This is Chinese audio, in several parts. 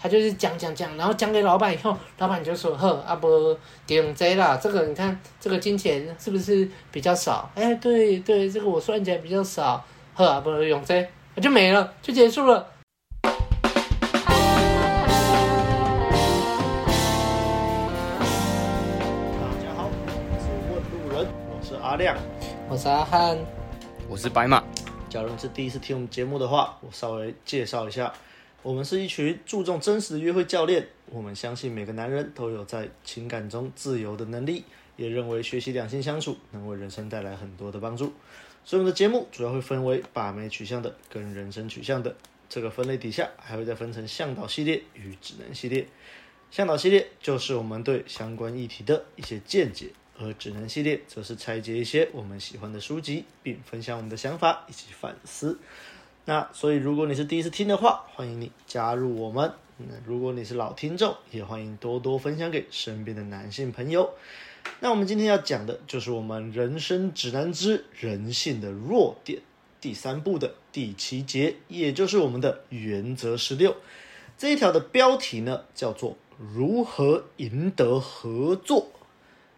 他就是讲讲讲，然后讲给老板以后，老板就说：“呵，阿伯点这啦，这个你看这个金钱是不是比较少？哎，对对，这个我算起来比较少，呵，阿伯用这，就没了，就结束了。”大家好，我是问路人，我是阿亮，我是阿汉，我是白马。假如是第一次听我们节目的话，我稍微介绍一下。我们是一群注重真实的约会教练。我们相信每个男人都有在情感中自由的能力，也认为学习两性相处能为人生带来很多的帮助。所以我们的节目主要会分为把妹取向的跟人生取向的。这个分类底下还会再分成向导系列与指南系列。向导系列就是我们对相关议题的一些见解，而指南系列则是拆解一些我们喜欢的书籍，并分享我们的想法以及反思。那所以，如果你是第一次听的话，欢迎你加入我们。那如果你是老听众，也欢迎多多分享给身边的男性朋友。那我们今天要讲的就是我们人生指南之人性的弱点第三部的第七节，也就是我们的原则十六。这一条的标题呢，叫做如何赢得合作。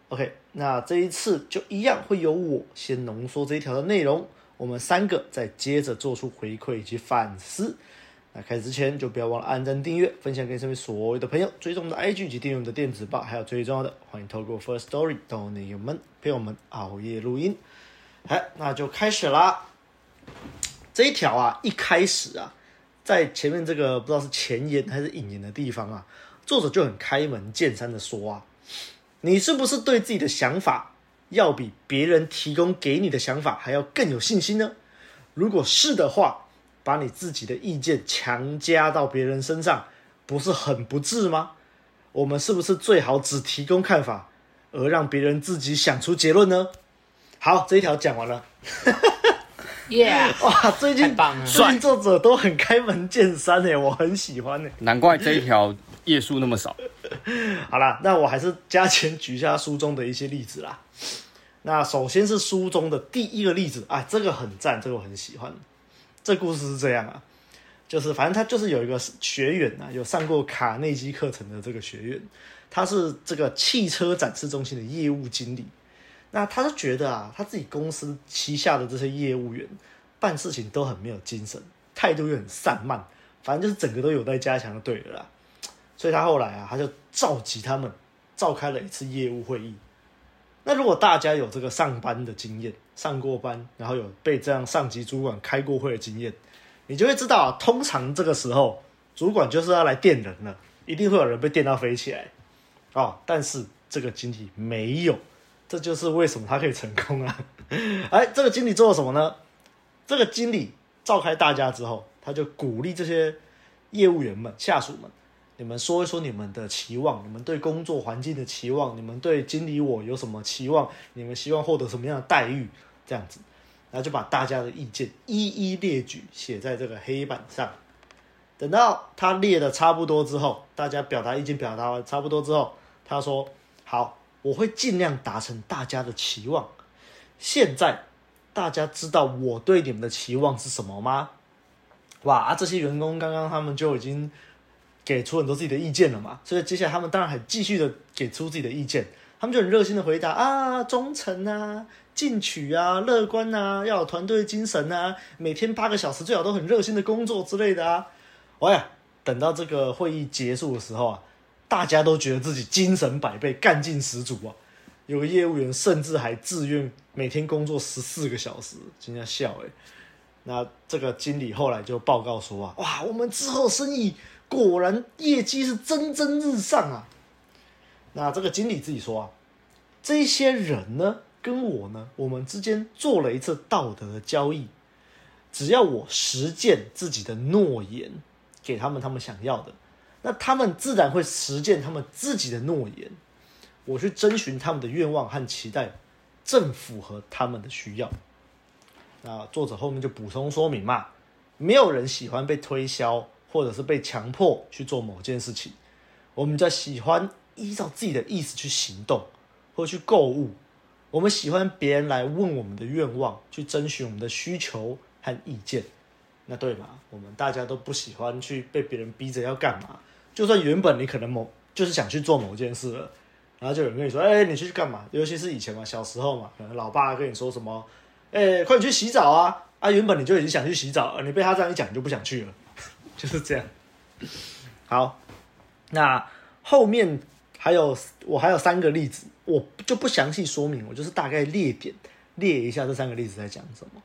OK，那这一次就一样会由我先浓缩这一条的内容。我们三个再接着做出回馈以及反思。那开始之前，就不要忘了按赞、订阅、分享给身边所有的朋友，追踪我们的 IG 及订阅我们的电子报，还有最重要的，欢迎透过 First Story 到你们陪我们熬夜录音。好，那就开始啦。这一条啊，一开始啊，在前面这个不知道是前言还是引言的地方啊，作者就很开门见山的说啊，你是不是对自己的想法，要比别人提供给你的想法还要更有信心呢？如果是的话，把你自己的意见强加到别人身上，不是很不智吗？我们是不是最好只提供看法，而让别人自己想出结论呢？好，这一条讲完了。耶！哇，最近最近作者都很开门见山哎，我很喜欢哎。难怪这一条页数那么少。好啦，那我还是加钱举一下书中的一些例子啦。那首先是书中的第一个例子啊，这个很赞，这个我很喜欢。这故事是这样啊，就是反正他就是有一个学员啊，有上过卡内基课程的这个学员，他是这个汽车展示中心的业务经理。那他就觉得啊，他自己公司旗下的这些业务员办事情都很没有精神，态度又很散漫，反正就是整个都有待加强的，对了啦。所以他后来啊，他就召集他们，召开了一次业务会议。那如果大家有这个上班的经验，上过班，然后有被这样上级主管开过会的经验，你就会知道啊，通常这个时候主管就是要来电人了，一定会有人被电到飞起来哦。但是这个经理没有，这就是为什么他可以成功啊！哎，这个经理做了什么呢？这个经理召开大家之后，他就鼓励这些业务员们、下属们。你们说一说你们的期望，你们对工作环境的期望，你们对经理我有什么期望？你们希望获得什么样的待遇？这样子，然后就把大家的意见一一列举，写在这个黑板上。等到他列的差不多之后，大家表达意见表达完差不多之后，他说：“好，我会尽量达成大家的期望。现在大家知道我对你们的期望是什么吗？”哇，这些员工刚刚他们就已经。给出很多自己的意见了嘛，所以接下来他们当然很继续的给出自己的意见，他们就很热心的回答啊，忠诚啊，进取啊，乐观啊，要有团队精神啊，每天八个小时最好都很热心的工作之类的啊。哎呀，等到这个会议结束的时候啊，大家都觉得自己精神百倍，干劲十足啊。有个业务员甚至还自愿每天工作十四个小时，真的笑哎。那这个经理后来就报告说啊，哇，我们之后生意。果然业绩是蒸蒸日上啊！那这个经理自己说啊，这些人呢，跟我呢，我们之间做了一次道德交易，只要我实践自己的诺言，给他们他们想要的，那他们自然会实践他们自己的诺言。我去征询他们的愿望和期待，正符合他们的需要。那作者后面就补充说明嘛，没有人喜欢被推销。或者是被强迫去做某件事情，我们比较喜欢依照自己的意思去行动，或去购物。我们喜欢别人来问我们的愿望，去征询我们的需求和意见，那对吗？我们大家都不喜欢去被别人逼着要干嘛，就算原本你可能某就是想去做某件事了，然后就有人跟你说，哎，你去干嘛？尤其是以前嘛，小时候嘛，可能老爸跟你说什么，哎，快点去洗澡啊！啊，原本你就已经想去洗澡了，你被他这样一讲，你就不想去了，就是这样。好，那后面还有我还有三个例子，我就不详细说明，我就是大概列点列一下这三个例子在讲什么，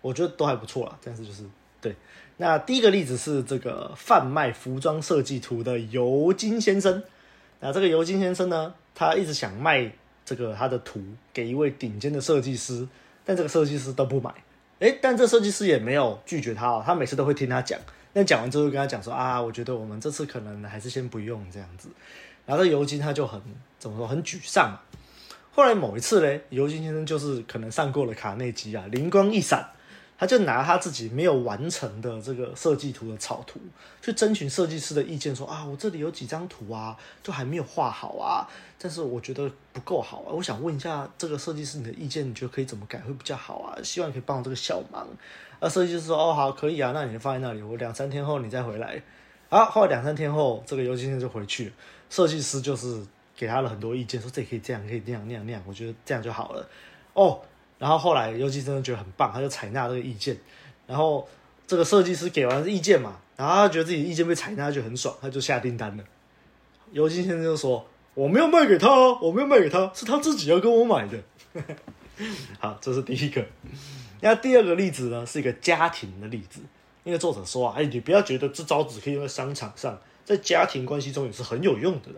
我觉得都还不错啦，但是就是。对，那第一个例子是这个贩卖服装设计图的尤金先生。那这个尤金先生呢，他一直想卖这个他的图给一位顶尖的设计师，但这个设计师都不买。诶，但这设计师也没有拒绝他哦，他每次都会听他讲。但讲完之后，跟他讲说啊，我觉得我们这次可能还是先不用这样子。然后这尤金他就很怎么说，很沮丧。后来某一次嘞，尤金先生就是可能上过了卡内基啊，灵光一闪。他就拿他自己没有完成的这个设计图的草图，去征询设计师的意见说，啊，我这里有几张图啊，都还没有画好啊，但是我觉得不够好啊，我想问一下这个设计师你的意见，你觉得可以怎么改会比较好啊？希望可以帮我这个小忙。那设计师说，哦，好，可以啊，那你就放在那里，我两三天后你再回来。好，后来两三天后，这个尤先生就回去了，设计师就是给他了很多意见，说这可以这样，可以那样那样那样，我觉得这样就好了。哦。然后后来，尤金真的觉得很棒，他就采纳这个意见。然后这个设计师给完意见嘛，然后他觉得自己意见被采纳，就很爽，他就下订单了。尤金先生就说：“我没有卖给他，我没有卖给他，是他自己要跟我买的。”好，这是第一个。那第二个例子呢，是一个家庭的例子。因为作者说啊，哎，你不要觉得这招只可以用在商场上，在家庭关系中也是很有用的。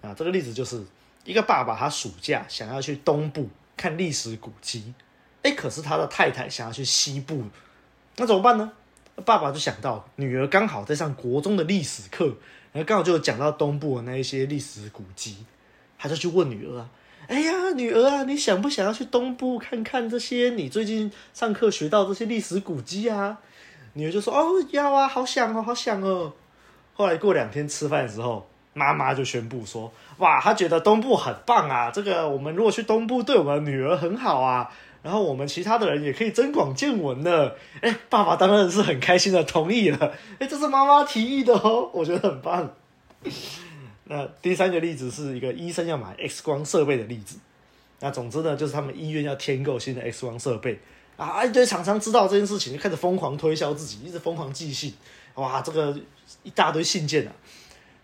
啊，这个例子就是一个爸爸，他暑假想要去东部。看历史古迹，哎，可是他的太太想要去西部，那怎么办呢？爸爸就想到女儿刚好在上国中的历史课，然后刚好就讲到东部的那一些历史古迹，他就去问女儿啊，哎呀，女儿啊，你想不想要去东部看看这些你最近上课学到这些历史古迹啊？女儿就说，哦，要啊，好想哦，好想哦。后来过两天吃饭的时候。妈妈就宣布说：“哇，她觉得东部很棒啊！这个我们如果去东部，对我们女儿很好啊。然后我们其他的人也可以增广见闻呢。”哎，爸爸当然是很开心的同意了。哎，这是妈妈提议的哦，我觉得很棒。那第三个例子是一个医生要买 X 光设备的例子。那总之呢，就是他们医院要添购新的 X 光设备啊，一堆厂商知道这件事情，就开始疯狂推销自己，一直疯狂寄信。哇，这个一大堆信件啊！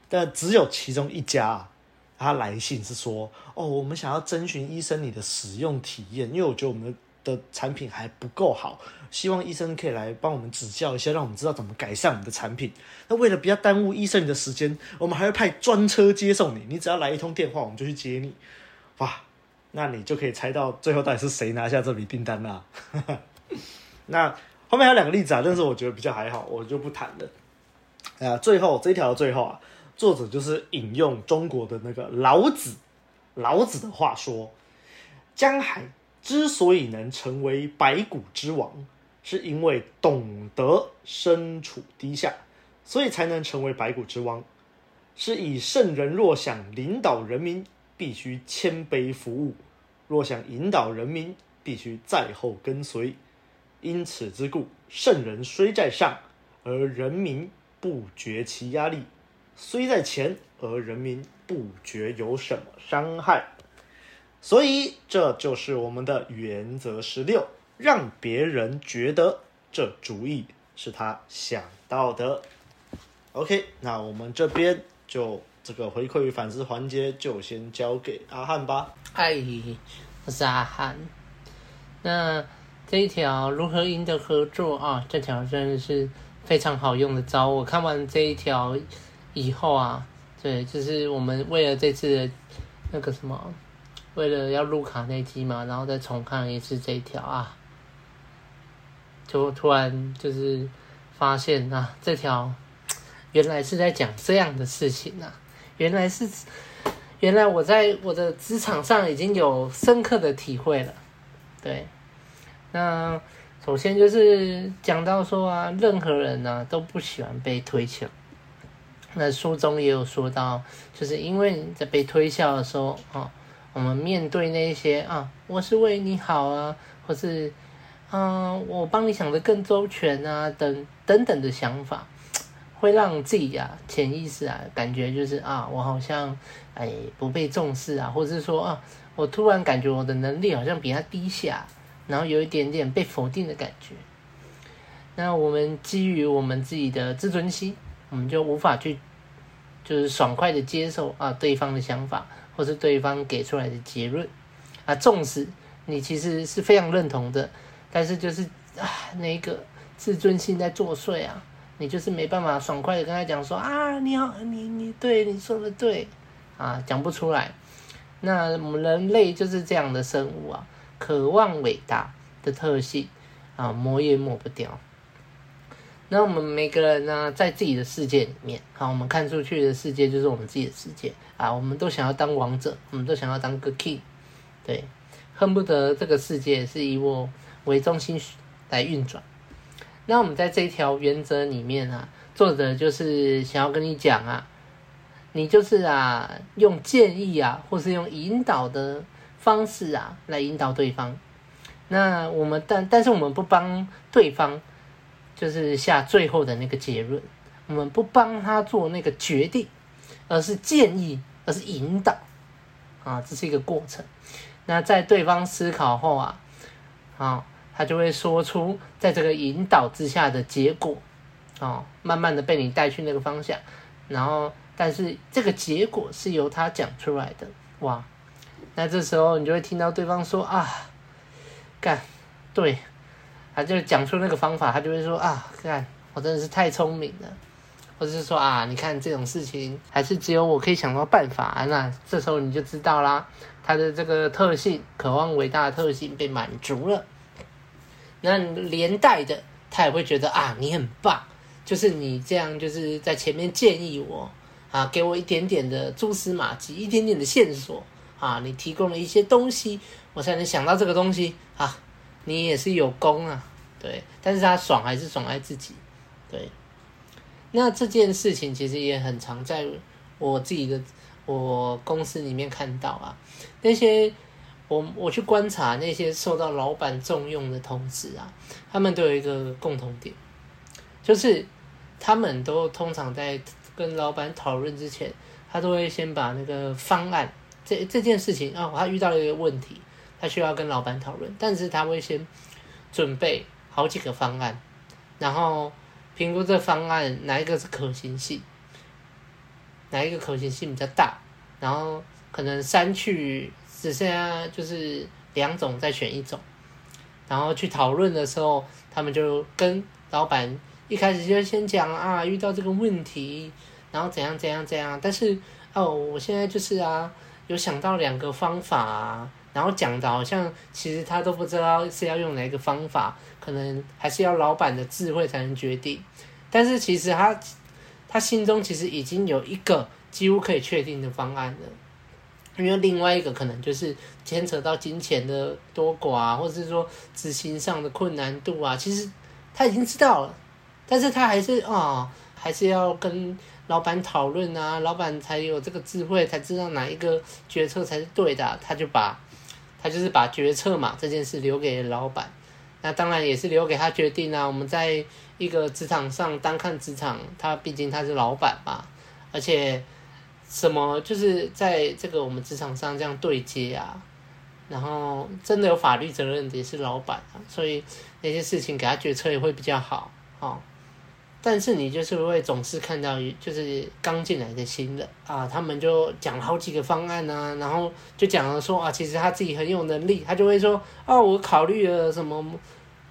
但只有其中一家啊，他来信是说：“哦，我们想要征询医生你的使用体验，因为我觉得我们的产品还不够好，希望医生可以来帮我们指教一下，让我们知道怎么改善我们的产品。那为了不要耽误医生你的时间，我们还会派专车接送你。你只要来一通电话，我们就去接你。哇，那你就可以猜到最后到底是谁拿下这笔订单啦。那后面还有两个例子啊，但是我觉得比较还好，我就不谈了。啊，最后这一条最后啊。”作者就是引用中国的那个老子，老子的话说：“江海之所以能成为百谷之王，是因为懂得身处低下，所以才能成为百谷之王。是以圣人若想领导人民，必须谦卑服务；若想引导人民，必须在后跟随。因此之故，圣人虽在上，而人民不觉其压力。”虽在前，而人民不觉有什么伤害，所以这就是我们的原则十六，让别人觉得这主意是他想到的。OK，那我们这边就这个回馈与反思环节就先交给阿汉吧。嗨，我是阿汉。那这一条如何赢得合作啊？这条真的是非常好用的招。我看完这一条。以后啊，对，就是我们为了这次的那个什么，为了要录卡内基嘛，然后再重看一次这一条啊，就突然就是发现啊，这条原来是在讲这样的事情啊，原来是原来我在我的职场上已经有深刻的体会了，对，那首先就是讲到说啊，任何人呢、啊、都不喜欢被推销。那书中也有说到，就是因为你在被推销的时候啊，我们面对那些啊，我是为你好啊，或是啊，我帮你想的更周全啊，等等等的想法，会让自己啊潜意识啊感觉就是啊，我好像哎不被重视啊，或是说啊，我突然感觉我的能力好像比他低下，然后有一点点被否定的感觉。那我们基于我们自己的自尊心，我们就无法去就是爽快的接受啊对方的想法，或是对方给出来的结论啊，纵使你其实是非常认同的，但是就是啊那个自尊心在作祟啊。你就是没办法爽快的跟他讲说啊，你好，你你对你说的对，啊，讲不出来。那我们人类就是这样的生物啊，渴望伟大的特性啊，抹也抹不掉。那我们每个人呢，在自己的世界里面，好，我们看出去的世界就是我们自己的世界啊，我们都想要当王者，我们都想要当个 king，对，恨不得这个世界是以我为中心来运转。那我们在这一条原则里面啊，作者就是想要跟你讲啊，你就是啊，用建议啊，或是用引导的方式啊，来引导对方。那我们但但是我们不帮对方，就是下最后的那个结论，我们不帮他做那个决定，而是建议，而是引导啊，这是一个过程。那在对方思考后啊，啊。他就会说出在这个引导之下的结果，哦，慢慢的被你带去那个方向，然后，但是这个结果是由他讲出来的，哇，那这时候你就会听到对方说啊，干，对，他就讲出那个方法，他就会说啊，看，我真的是太聪明了，或者是说啊，你看这种事情还是只有我可以想到办法啊，那这时候你就知道啦，他的这个特性，渴望伟大的特性被满足了。那连带的，他也会觉得啊，你很棒，就是你这样，就是在前面建议我啊，给我一点点的蛛丝马迹，一点点的线索啊，你提供了一些东西，我才能想到这个东西啊，你也是有功啊，对，但是他爽还是爽在自己，对，那这件事情其实也很常在我自己的我公司里面看到啊，那些。我我去观察那些受到老板重用的同事啊，他们都有一个共同点，就是他们都通常在跟老板讨论之前，他都会先把那个方案这这件事情啊，他遇到了一个问题，他需要跟老板讨论，但是他会先准备好几个方案，然后评估这方案哪一个是可行性，哪一个可行性比较大，然后可能删去。只剩下就是两种，再选一种，然后去讨论的时候，他们就跟老板一开始就先讲啊，遇到这个问题，然后怎样怎样怎样。但是哦，我现在就是啊，有想到两个方法啊，然后讲的好像其实他都不知道是要用哪个方法，可能还是要老板的智慧才能决定。但是其实他他心中其实已经有一个几乎可以确定的方案了。因为另外一个可能就是牵扯到金钱的多寡，或者是说执行上的困难度啊，其实他已经知道了，但是他还是啊、还是要跟老板讨论啊，老板才有这个智慧，才知道哪一个决策才是对的，他就把，他就是把决策嘛这件事留给老板，那当然也是留给他决定啊。我们在一个职场上单看职场，他毕竟他是老板嘛，而且。什么就是在这个我们职场上这样对接啊，然后真的有法律责任的也是老板啊，所以那些事情给他决策也会比较好哦。但是你就是会总是看到就是刚进来的新人啊，他们就讲了好几个方案啊，然后就讲了说啊，其实他自己很有能力，他就会说哦，我考虑了什么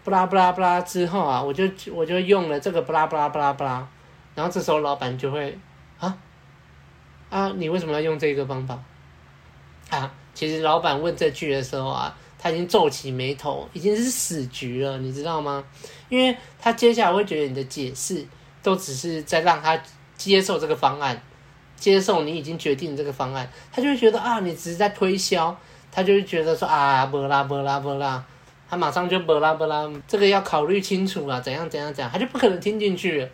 不拉不拉不拉之后啊，我就我就用了这个不拉不拉不拉不拉，然后这时候老板就会啊。啊，你为什么要用这个方法？啊，其实老板问这句的时候啊，他已经皱起眉头，已经是死局了，你知道吗？因为他接下来会觉得你的解释都只是在让他接受这个方案，接受你已经决定这个方案，他就会觉得啊，你只是在推销，他就会觉得说啊，不啦不啦不啦，他马上就不啦不啦，这个要考虑清楚啊，怎样怎样怎样，他就不可能听进去。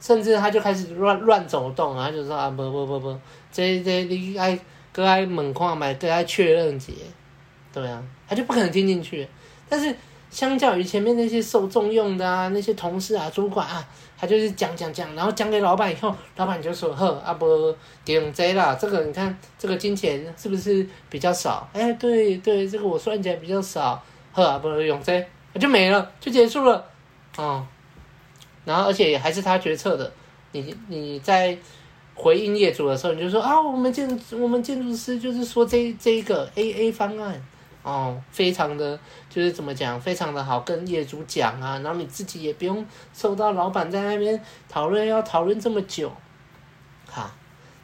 甚至他就开始乱乱走动，他就说啊，不不不不，这这你爱搁爱门框买，搁爱确认节，对啊，他就不可能听进去。但是相较于前面那些受重用的啊，那些同事啊、主管啊，他就是讲讲讲，然后讲给老板以后，老板就说：“呵，阿伯给用这啦，这个你看这个金钱是不是比较少？哎，对对，这个我算起来比较少，呵，阿伯用这，就没了，就结束了，哦。然后而且还是他决策的，你你在回应业主的时候，你就说啊，我们建我们建筑师就是说这这一个 A A 方案。”哦，非常的，就是怎么讲，非常的好，跟业主讲啊，然后你自己也不用受到老板在那边讨论，要讨论这么久，哈，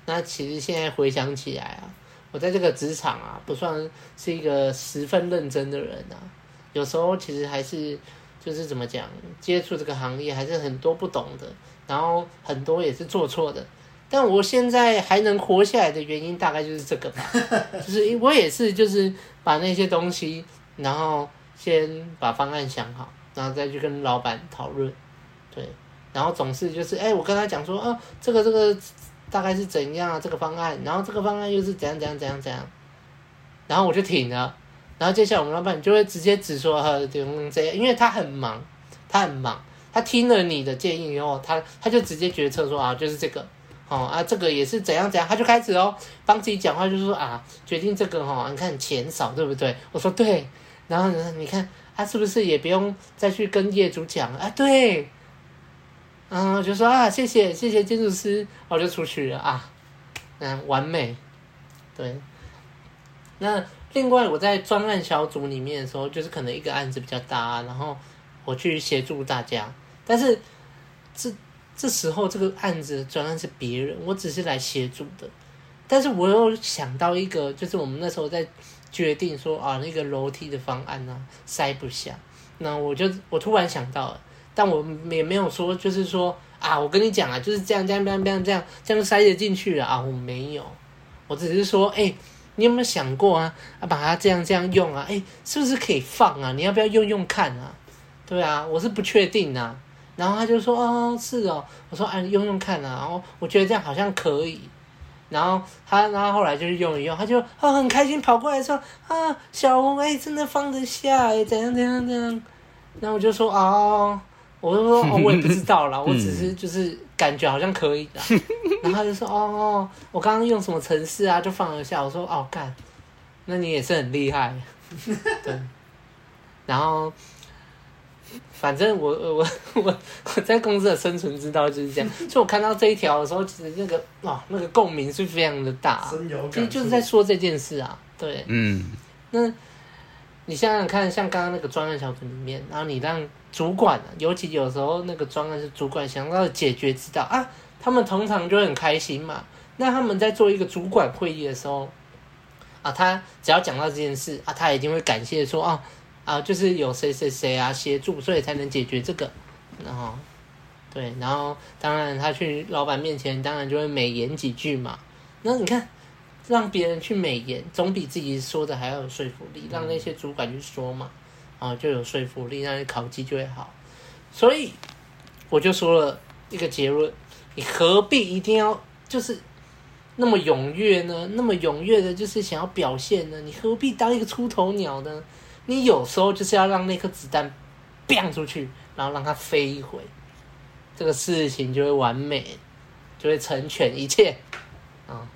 那其实现在回想起来啊，我在这个职场啊，不算是一个十分认真的人啊，有时候其实还是就是怎么讲，接触这个行业还是很多不懂的，然后很多也是做错的。但我现在还能活下来的原因，大概就是这个吧，就是我也是，就是把那些东西，然后先把方案想好，然后再去跟老板讨论，对，然后总是就是，哎，我跟他讲说，啊，这个这个大概是怎样啊，这个方案，然后这个方案又是怎样怎样怎样怎样，然后我就停了，然后接下来我们老板就会直接指说，呃，这样，因为他很忙，他很忙，他听了你的建议以后，他他就直接决策说，啊，就是这个。哦啊，这个也是怎样怎样，他就开始哦，帮自己讲话，就是说啊，决定这个哈、哦，你看钱少对不对？我说对，然后呢，你看他、啊、是不是也不用再去跟业主讲啊？对，嗯，就说啊，谢谢谢谢建筑师，我就出去了啊，嗯，完美，对。那另外我在专案小组里面的时候，就是可能一个案子比较大，然后我去协助大家，但是这。这时候这个案子转案是别人，我只是来协助的。但是我又想到一个，就是我们那时候在决定说啊，那个楼梯的方案呢、塞不下，那我就我突然想到了，但我也没有说，就是说啊，我跟你讲啊，就是这样这样这样这样这样塞得进去了啊，我没有，我只是说，哎，你有没有想过啊，啊，把它这样这样用啊，哎，是不是可以放啊？你要不要用用看啊？对啊，我是不确定啊。然后他就说：“哦，是哦。”我说：“哎，用用看啊。”然后我觉得这样好像可以。然后他，然后来就是用一用，他就哦很开心跑过来说：“啊，小红哎，真的放得下哎，怎样怎样怎样。”然后我就说：“哦，我就说哦，我也不知道啦，我只是就是感觉好像可以的。”然后他就说：“哦，我刚刚用什么程式啊，就放得下。”我说：“哦，干，那你也是很厉害。”对，然后。反正我我我我在公司的生存之道就是这样，所以我看到这一条的时候，其实那个哇，那个共鸣是非常的大，其实就是在说这件事啊，对，嗯，那你想想看，像刚刚那个专案小组里面，然后你让主管，尤其有时候那个专案是主管想到解决之道啊，他们通常就很开心嘛。那他们在做一个主管会议的时候，啊，他只要讲到这件事啊，他一定会感谢说啊。啊，就是有谁谁谁啊协助，所以才能解决这个，然后，对，然后当然他去老板面前，当然就会美言几句嘛。那你看，让别人去美言，总比自己说的还要有说服力。让那些主管去说嘛，啊，就有说服力，那你考绩就会好。所以我就说了一个结论：你何必一定要就是那么踊跃呢？那么踊跃的，就是想要表现呢？你何必当一个出头鸟呢？你有时候就是要让那颗子弹，飙出去，然后让它飞一回，这个事情就会完美，就会成全一切。啊，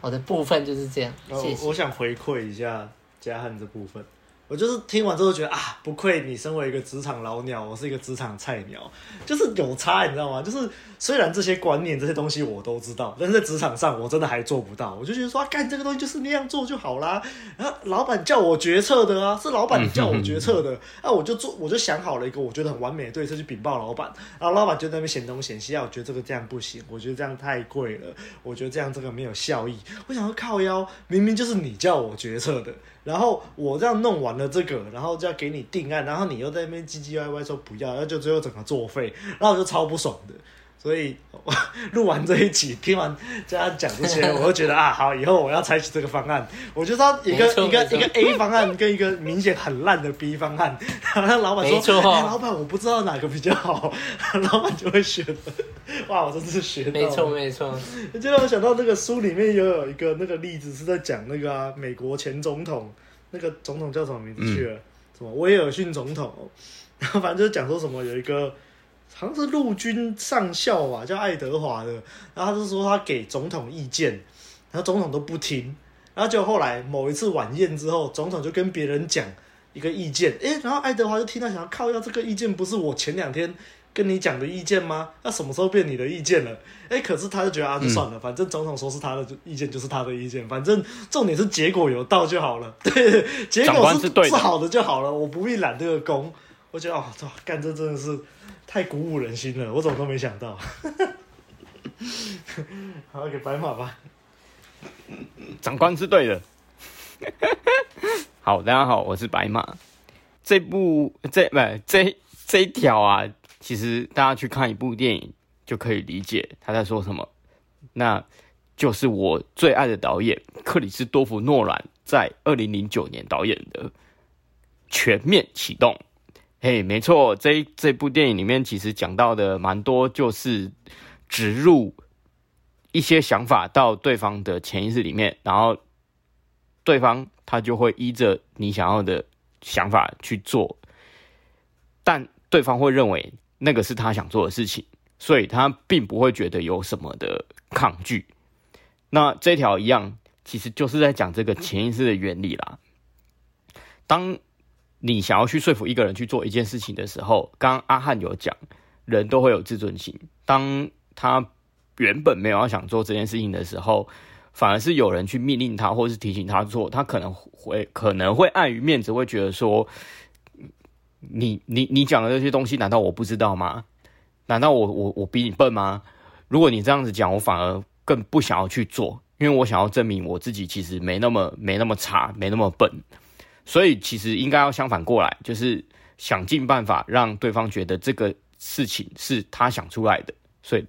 我的部分就是这样。谢谢。我想回馈一下嘉汉这部分。我就是听完之后觉得啊，不愧你身为一个职场老鸟，我是一个职场菜鸟，就是有差，你知道吗？就是虽然这些观念、这些东西我都知道，但是在职场上我真的还做不到。我就觉得说，干、这个东西就是那样做就好啦。然后老板叫我决策的啊，是老板叫我决策的，那、啊、我就做，我就想好了一个我觉得很完美的对策去禀报老板。然后老板就在那边嫌东嫌西，啊，我觉得这个这样不行，我觉得这样太贵了，我觉得这样这个没有效益。我想要靠腰，明明就是你叫我决策的。然后我这样弄完了这个，然后就要给你定案，然后你又在那边唧唧歪歪说不要，那就最后整个作废，然后我就超不爽的。所以我录完这一集，听完这样讲这些，我就觉得啊，好，以后我要采取这个方案。我就知道一个一个一个 A 方案跟一个明显很烂的 B 方案，然后老板说：“哎，老板，我不知道哪个比较好。”老板就会选了。哇，我真是学到。没错没错。就让我想到那个书里面又有一个那个例子，是在讲那个、啊、美国前总统，那个总统叫什么名字去了？嗯、什么威尔逊总统？然后反正就是讲说什么有一个。好像是陆军上校吧，叫爱德华的。然后他就说他给总统意见，然后总统都不听。然后就后来某一次晚宴之后，总统就跟别人讲一个意见，诶，然后爱德华就听到想要靠，要这个意见不是我前两天跟你讲的意见吗？那什么时候变你的意见了？诶，可是他就觉得啊，就算了，反正总统说是他的意见就是他的意见，反正重点是结果有到就好了。对，结果是是好的就好了，我不必揽这个功。我觉得哦，这干这真的是太鼓舞人心了，我怎么都没想到。好，给白马吧。长官是对的。好，大家好，我是白马。这部这不这这一条啊，其实大家去看一部电影就可以理解他在说什么。那就是我最爱的导演克里斯多弗诺兰在二零零九年导演的《全面启动》。嘿，没错，这这部电影里面其实讲到的蛮多，就是植入。一些想法到对方的潜意识里面，然后对方他就会依着你想要的想法去做，但对方会认为那个是他想做的事情，所以他并不会觉得有什么的抗拒。那这条一样，其实就是在讲这个潜意识的原理啦。当你想要去说服一个人去做一件事情的时候，刚阿汉有讲，人都会有自尊心，当他。原本没有要想做这件事情的时候，反而是有人去命令他，或是提醒他做，他可能会可能会碍于面子，会觉得说，你你你讲的这些东西，难道我不知道吗？难道我我我比你笨吗？如果你这样子讲，我反而更不想要去做，因为我想要证明我自己其实没那么没那么差，没那么笨。所以其实应该要相反过来，就是想尽办法让对方觉得这个事情是他想出来的，所以。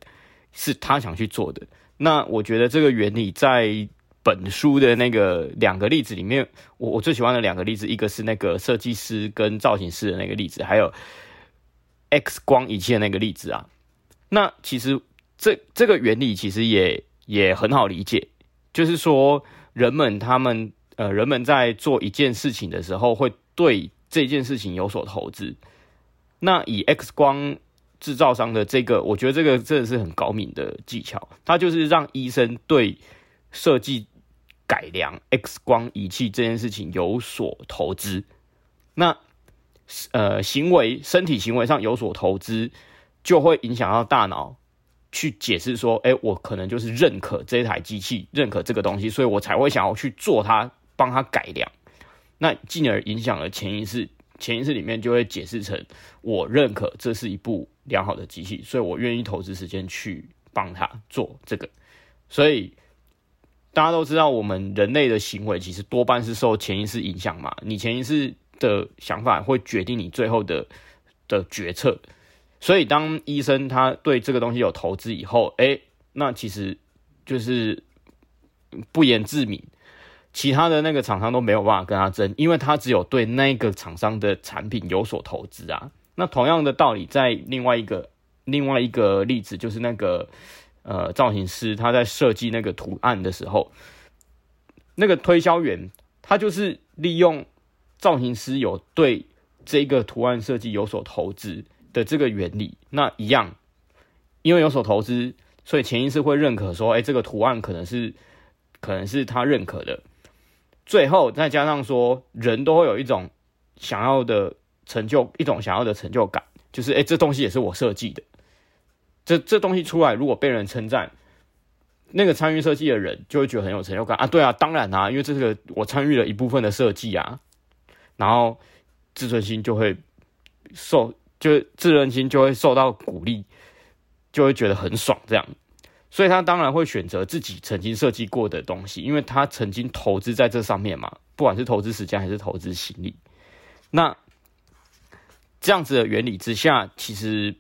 是他想去做的。那我觉得这个原理在本书的那个两个例子里面，我我最喜欢的两个例子，一个是那个设计师跟造型师的那个例子，还有 X 光仪器的那个例子啊。那其实这这个原理其实也也很好理解，就是说人们他们呃人们在做一件事情的时候，会对这件事情有所投资。那以 X 光。制造商的这个，我觉得这个真的是很高明的技巧。他就是让医生对设计改良 X 光仪器这件事情有所投资。那呃，行为身体行为上有所投资，就会影响到大脑去解释说：“哎，我可能就是认可这台机器，认可这个东西，所以我才会想要去做它，帮它改良。”那进而影响了潜意识，潜意识里面就会解释成：“我认可这是一部。”良好的机器，所以我愿意投资时间去帮他做这个。所以大家都知道，我们人类的行为其实多半是受潜意识影响嘛。你潜意识的想法会决定你最后的的决策。所以当医生他对这个东西有投资以后，哎，那其实就是不言自明，其他的那个厂商都没有办法跟他争，因为他只有对那个厂商的产品有所投资啊。那同样的道理，在另外一个另外一个例子，就是那个呃造型师他在设计那个图案的时候，那个推销员他就是利用造型师有对这个图案设计有所投资的这个原理，那一样，因为有所投资，所以潜意识会认可说，哎，这个图案可能是可能是他认可的。最后再加上说，人都会有一种想要的。成就一种想要的成就感，就是哎，这东西也是我设计的。这这东西出来，如果被人称赞，那个参与设计的人就会觉得很有成就感啊。对啊，当然啊，因为这是个我参与了一部分的设计啊，然后自尊心就会受，就自尊心就会受到鼓励，就会觉得很爽这样。所以他当然会选择自己曾经设计过的东西，因为他曾经投资在这上面嘛，不管是投资时间还是投资心力，那。这样子的原理之下，其实，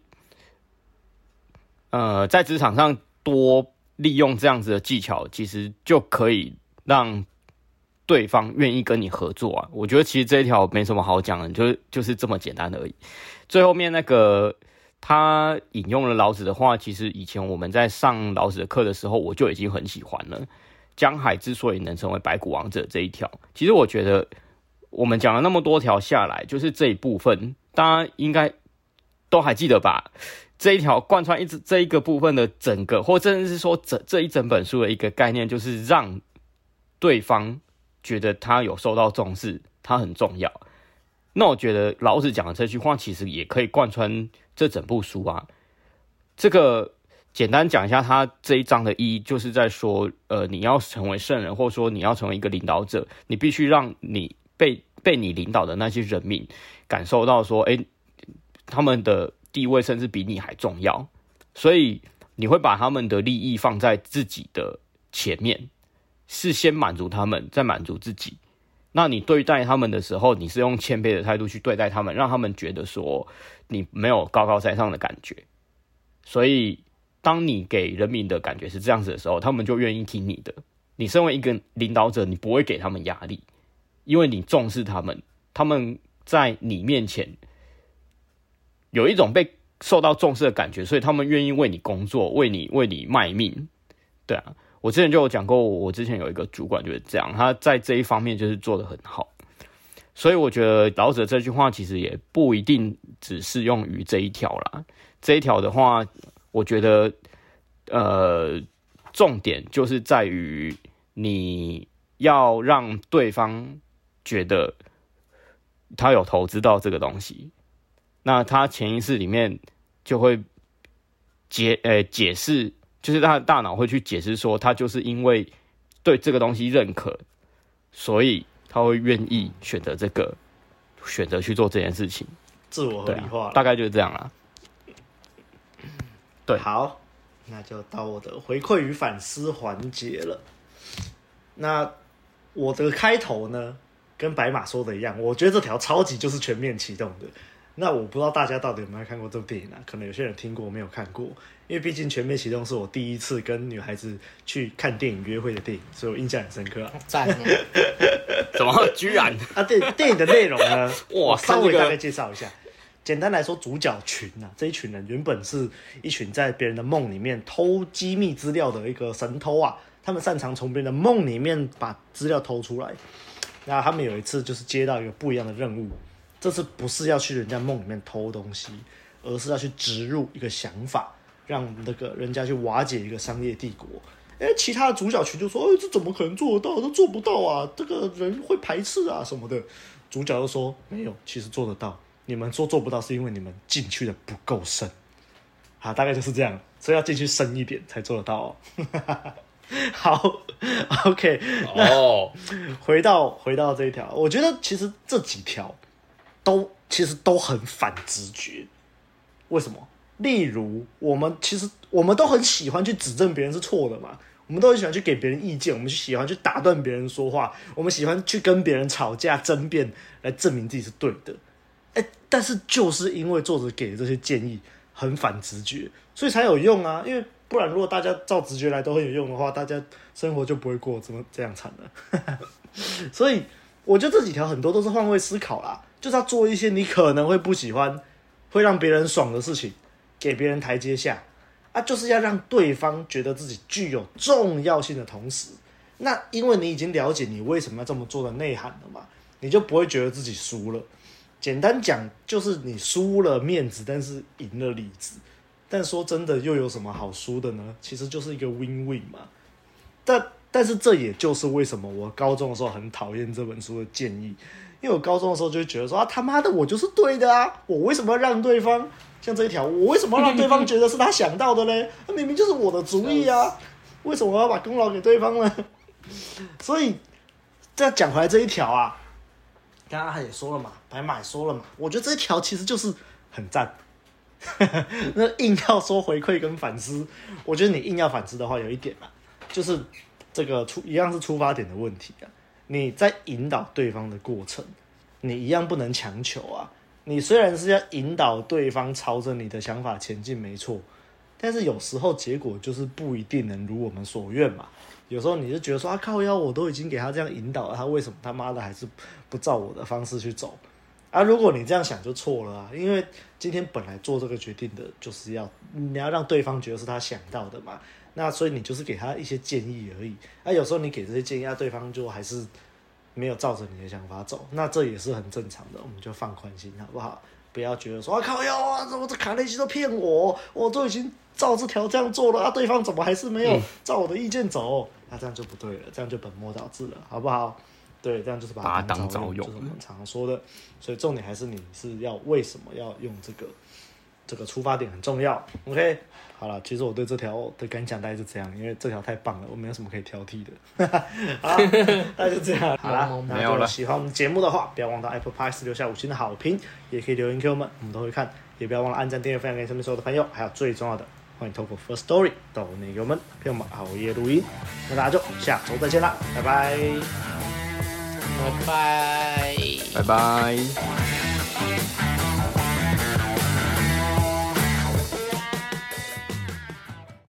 呃，在职场上多利用这样子的技巧，其实就可以让对方愿意跟你合作啊。我觉得其实这一条没什么好讲的，就是就是这么简单而已。最后面那个他引用了老子的话，其实以前我们在上老子的课的时候，我就已经很喜欢了。江海之所以能成为白骨王者这一条，其实我觉得我们讲了那么多条下来，就是这一部分。大家应该都还记得吧？这一条贯穿一直这一个部分的整个，或甚至是说整这一整本书的一个概念，就是让对方觉得他有受到重视，他很重要。那我觉得老子讲的这句话，其实也可以贯穿这整部书啊。这个简单讲一下，他这一章的意义，就是在说，呃，你要成为圣人，或者说你要成为一个领导者，你必须让你被被你领导的那些人民感受到说，哎，他们的地位甚至比你还重要，所以你会把他们的利益放在自己的前面，是先满足他们，再满足自己。那你对待他们的时候，你是用谦卑的态度去对待他们，让他们觉得说你没有高高在上的感觉。所以，当你给人民的感觉是这样子的时候，他们就愿意听你的。你身为一个领导者，你不会给他们压力，因为你重视他们。他们在你面前有一种被受到重视的感觉，所以他们愿意为你工作，为你为你卖命。对啊。我之前就有讲过，我之前有一个主管就是这样，他在这一方面就是做得很好，所以我觉得老者这句话其实也不一定只适用于这一条啦。这一条的话，我觉得呃，重点就是在于你要让对方觉得他有投资到这个东西，那他潜意识里面就会解呃解释。就是他的大脑会去解释说，他就是因为对这个东西认可，所以他会愿意选择这个，选择去做这件事情，自我合理化，啊，大概就是这样啦。对，好，那就到我的回馈与反思环节了。那我的开头呢，跟白马说的一样，我觉得这条超级就是全面启动的。那我不知道大家到底有没有看过这部电影啊？可能有些人听过，没有看过。因为毕竟《全面启动》是我第一次跟女孩子去看电影约会的电影，所以我印象很深刻啊。赞！怎么居然 啊？电电影的内容呢？哇，我稍微大概介绍一下。简单来说，主角群啊，这一群人原本是一群在别人的梦里面偷机密资料的一个神偷啊。他们擅长从别人的梦里面把资料偷出来。那他们有一次就是接到一个不一样的任务，这次不是要去人家梦里面偷东西，而是要去植入一个想法。让那个人家去瓦解一个商业帝国，哎，其他的主角群就说：“哎，这怎么可能做得到？都做不到啊！这个人会排斥啊什么的。”主角就说：“没有，其实做得到。你们说做不到，是因为你们进去的不够深。”好，大概就是这样，所以要进去深一点才做得到哦。好，OK，哦，回到回到这一条，我觉得其实这几条都其实都很反直觉，为什么？例如，我们其实我们都很喜欢去指正别人是错的嘛，我们都很喜欢去给别人意见，我们就喜欢去打断别人说话，我们喜欢去跟别人吵架争辩来证明自己是对的。哎，但是就是因为作者给的这些建议很反直觉，所以才有用啊。因为不然，如果大家照直觉来都很有用的话，大家生活就不会过这么这样惨了。所以我觉得这几条很多都是换位思考啦，就是要做一些你可能会不喜欢、会让别人爽的事情。给别人台阶下啊，就是要让对方觉得自己具有重要性的同时，那因为你已经了解你为什么要这么做的内涵了嘛，你就不会觉得自己输了。简单讲，就是你输了面子，但是赢了里子。但说真的，又有什么好输的呢？其实就是一个 win-win 嘛。但但是这也就是为什么我高中的时候很讨厌这本书的建议，因为我高中的时候就觉得说啊，他妈的，我就是对的啊，我为什么要让对方？像这一条，我为什么要让对方觉得是他想到的呢？那明明就是我的主意啊！为什么我要把功劳给对方呢？所以再讲回来这一条啊，刚刚他也说了嘛，白马也说了嘛，我觉得这一条其实就是很赞。那硬要说回馈跟反思，我觉得你硬要反思的话，有一点嘛，就是这个出一样是出发点的问题啊。你在引导对方的过程，你一样不能强求啊。你虽然是要引导对方朝着你的想法前进，没错，但是有时候结果就是不一定能如我们所愿嘛。有时候你就觉得说啊，靠腰，我都已经给他这样引导了，他为什么他妈的还是不照我的方式去走？啊，如果你这样想就错了啊，因为今天本来做这个决定的就是要你要让对方觉得是他想到的嘛。那所以你就是给他一些建议而已。啊，有时候你给这些建议，啊，对方就还是。没有照着你的想法走，那这也是很正常的，我们就放宽心，好不好？不要觉得说啊靠腰啊，怎么这卡内基都骗我，我都已经照这条这样做了啊，对方怎么还是没有照我的意见走？那、嗯啊、这样就不对了，这样就本末倒置了，好不好？对，这样就是把它当招用，就是我们常常说的。所以重点还是你是要为什么要用这个，这个出发点很重要。OK，好了，其实我对这条的感想大概是这样，因为这条太棒了，我没有什么可以挑剔的。好，大概就这样。好了，没有了。喜欢我们节目的话，不要忘到 Apple Podcast 留下五星的好评，也可以留言给我们，我们都会看。也不要忘了按赞、订阅、分享给身边所有的朋友，还有最重要的，欢迎透过 First Story 到那个我们陪我们熬夜录音。那大家就下周再见啦，拜拜。拜拜，拜拜。